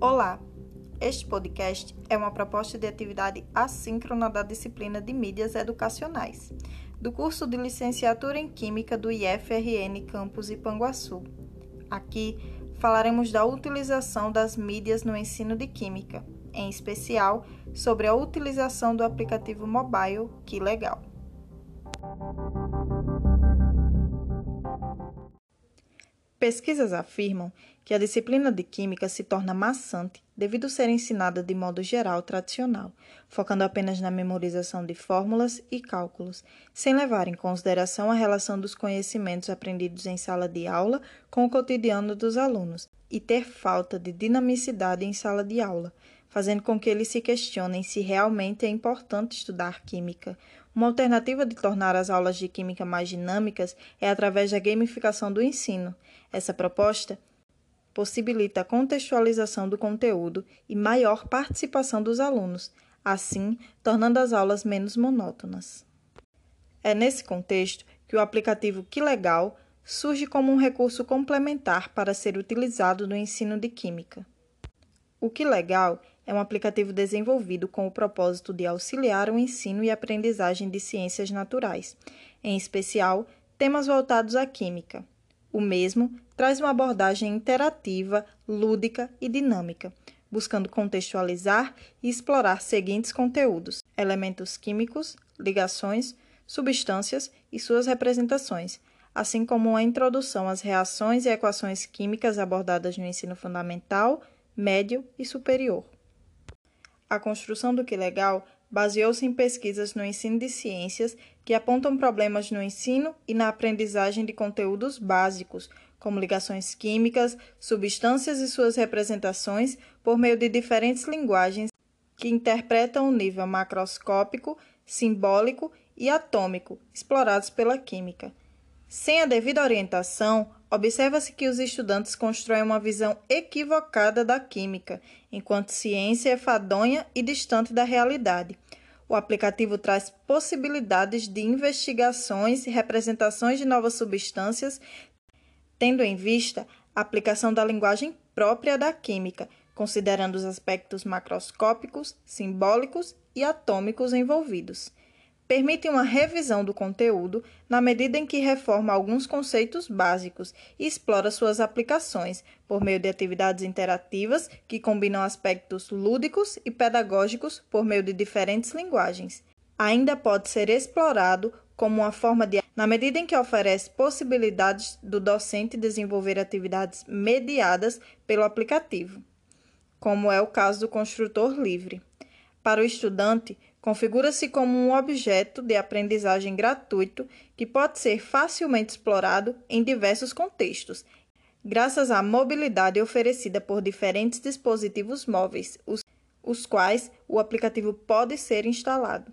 Olá! Este podcast é uma proposta de atividade assíncrona da disciplina de Mídias Educacionais, do curso de Licenciatura em Química do IFRN Campus Ipanguaçu. Aqui falaremos da utilização das mídias no ensino de Química, em especial sobre a utilização do aplicativo mobile Que Legal. Pesquisas afirmam que a disciplina de Química se torna maçante devido ser ensinada de modo geral tradicional, focando apenas na memorização de fórmulas e cálculos, sem levar em consideração a relação dos conhecimentos aprendidos em sala de aula com o cotidiano dos alunos, e ter falta de dinamicidade em sala de aula, fazendo com que eles se questionem se realmente é importante estudar Química. Uma alternativa de tornar as aulas de Química mais dinâmicas é através da gamificação do ensino. Essa proposta possibilita a contextualização do conteúdo e maior participação dos alunos, assim tornando as aulas menos monótonas. É nesse contexto que o aplicativo Que Legal surge como um recurso complementar para ser utilizado no ensino de Química. O Que Legal é um aplicativo desenvolvido com o propósito de auxiliar o ensino e aprendizagem de ciências naturais, em especial temas voltados à química. O mesmo traz uma abordagem interativa, lúdica e dinâmica, buscando contextualizar e explorar seguintes conteúdos: elementos químicos, ligações, substâncias e suas representações, assim como uma introdução às reações e equações químicas abordadas no ensino fundamental, médio e superior. A construção do que legal baseou-se em pesquisas no ensino de ciências que apontam problemas no ensino e na aprendizagem de conteúdos básicos, como ligações químicas, substâncias e suas representações, por meio de diferentes linguagens que interpretam o nível macroscópico, simbólico e atômico explorados pela química. Sem a devida orientação, observa-se que os estudantes constroem uma visão equivocada da química, enquanto ciência é fadonha e distante da realidade. O aplicativo traz possibilidades de investigações e representações de novas substâncias tendo em vista a aplicação da linguagem própria da química, considerando os aspectos macroscópicos, simbólicos e atômicos envolvidos. Permite uma revisão do conteúdo na medida em que reforma alguns conceitos básicos e explora suas aplicações por meio de atividades interativas que combinam aspectos lúdicos e pedagógicos por meio de diferentes linguagens. Ainda pode ser explorado como uma forma de, na medida em que oferece possibilidades do docente desenvolver atividades mediadas pelo aplicativo, como é o caso do construtor livre. Para o estudante, configura-se como um objeto de aprendizagem gratuito que pode ser facilmente explorado em diversos contextos, graças à mobilidade oferecida por diferentes dispositivos móveis, os, os quais o aplicativo pode ser instalado.